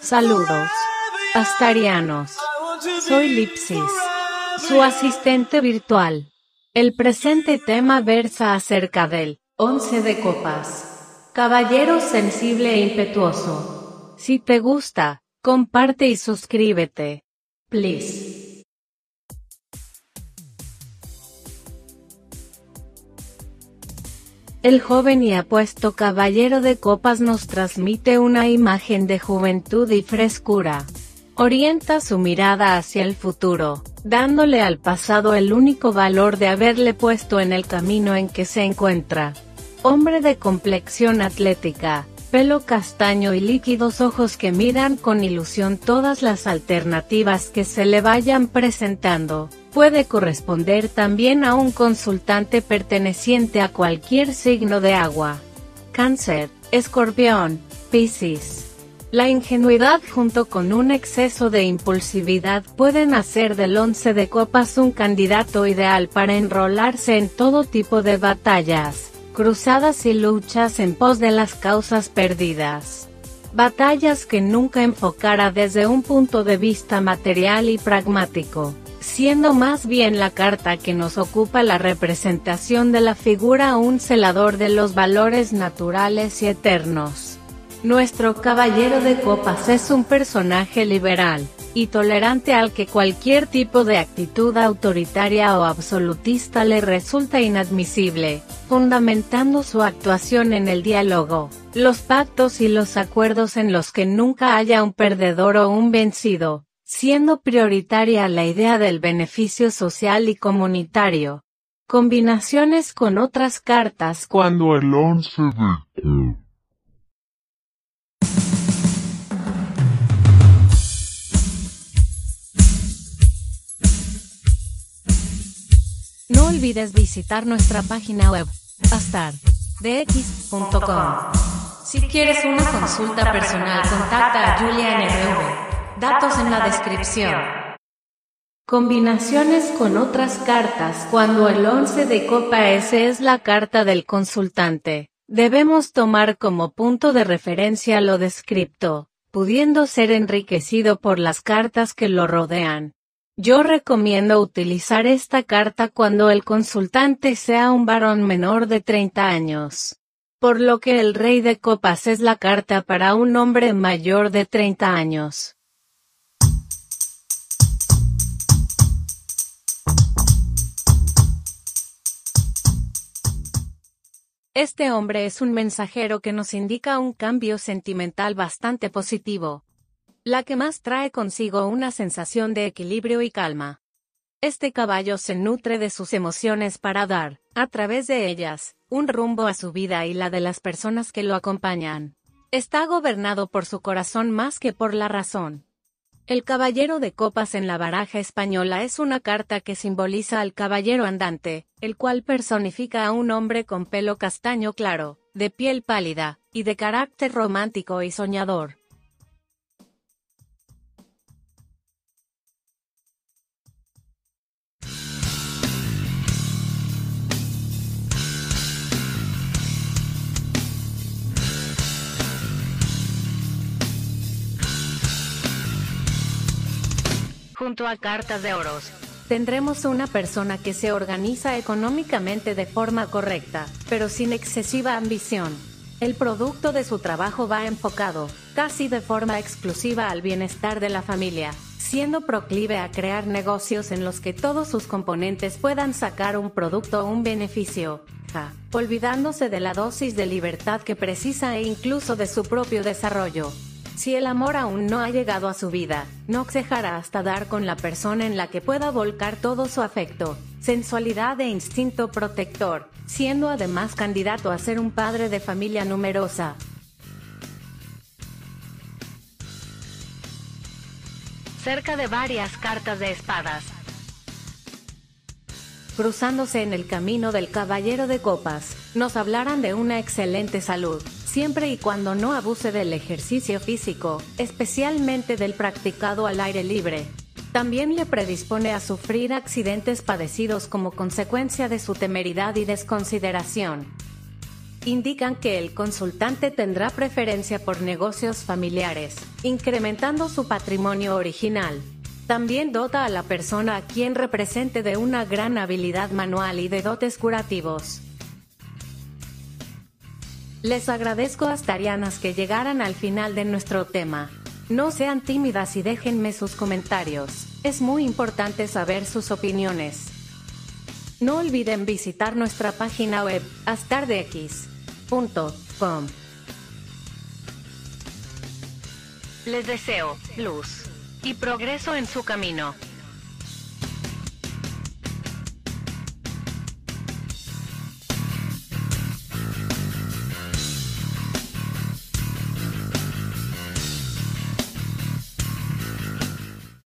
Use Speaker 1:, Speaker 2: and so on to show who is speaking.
Speaker 1: Saludos. Astarianos.
Speaker 2: I want to
Speaker 1: Soy Lipsis, su asistente virtual. El presente tema versa acerca del once de copas. Caballero sensible e impetuoso. Si te gusta, comparte y suscríbete. Please. El joven y apuesto caballero de copas nos transmite una imagen de juventud y frescura. Orienta su mirada hacia el futuro, dándole al pasado el único valor de haberle puesto en el camino en que se encuentra. Hombre de complexión atlética, pelo castaño y líquidos ojos que miran con ilusión todas las alternativas que se le vayan presentando. Puede corresponder también a un consultante perteneciente a cualquier signo de agua. Cáncer, escorpión, Piscis. La ingenuidad junto con un exceso de impulsividad pueden hacer del once de copas un candidato ideal para enrolarse en todo tipo de batallas, cruzadas y luchas en pos de las causas perdidas. Batallas que nunca enfocara desde un punto de vista material y pragmático, siendo más bien la carta que nos ocupa la representación de la figura un celador de los valores naturales y eternos. Nuestro caballero de copas es un personaje liberal y tolerante al que cualquier tipo de actitud autoritaria o absolutista le resulta inadmisible, fundamentando su actuación en el diálogo, los pactos y los acuerdos en los que nunca haya un perdedor o un vencido, siendo prioritaria la idea del beneficio social y comunitario. Combinaciones con otras cartas
Speaker 3: Cuando el once de
Speaker 1: olvides visitar nuestra página web, astardx.com. Si quieres una consulta personal, contacta a Julia NRV. Datos en la descripción. Combinaciones con otras cartas Cuando el 11 de copa S es la carta del consultante, debemos tomar como punto de referencia lo descripto, pudiendo ser enriquecido por las cartas que lo rodean. Yo recomiendo utilizar esta carta cuando el consultante sea un varón menor de 30 años. Por lo que el rey de copas es la carta para un hombre mayor de 30 años. Este hombre es un mensajero que nos indica un cambio sentimental bastante positivo, la que más trae consigo una sensación de equilibrio y calma. Este caballo se nutre de sus emociones para dar, a través de ellas, un rumbo a su vida y la de las personas que lo acompañan. Está gobernado por su corazón más que por la razón. El caballero de copas en la baraja española es una carta que simboliza al caballero andante, el cual personifica a un hombre con pelo castaño claro, de piel pálida, y de carácter romántico y soñador. Junto a cartas de oros, tendremos una persona que se organiza económicamente de forma correcta, pero sin excesiva ambición. El producto de su trabajo va enfocado, casi de forma exclusiva al bienestar de la familia, siendo proclive a crear negocios en los que todos sus componentes puedan sacar un producto o un beneficio, olvidándose de la dosis de libertad que precisa e incluso de su propio desarrollo. Si el amor aún no ha llegado a su vida, no cejará hasta dar con la persona en la que pueda volcar todo su afecto, sensualidad e instinto protector, siendo además candidato a ser un padre de familia numerosa. Cerca de varias cartas de espadas. Cruzándose en el camino del caballero de copas, nos hablarán de una excelente salud, siempre y cuando no abuse del ejercicio físico, especialmente del practicado al aire libre. También le predispone a sufrir accidentes padecidos como consecuencia de su temeridad y desconsideración. Indican que el consultante tendrá preferencia por negocios familiares, incrementando su patrimonio original. También dota a la persona a quien represente de una gran habilidad manual y de dotes curativos. Les agradezco astarianas que llegaran al final de nuestro tema. No sean tímidas y déjenme sus comentarios. Es muy importante saber sus opiniones. No olviden visitar nuestra página web astardex.com. Les deseo luz y progreso en su camino.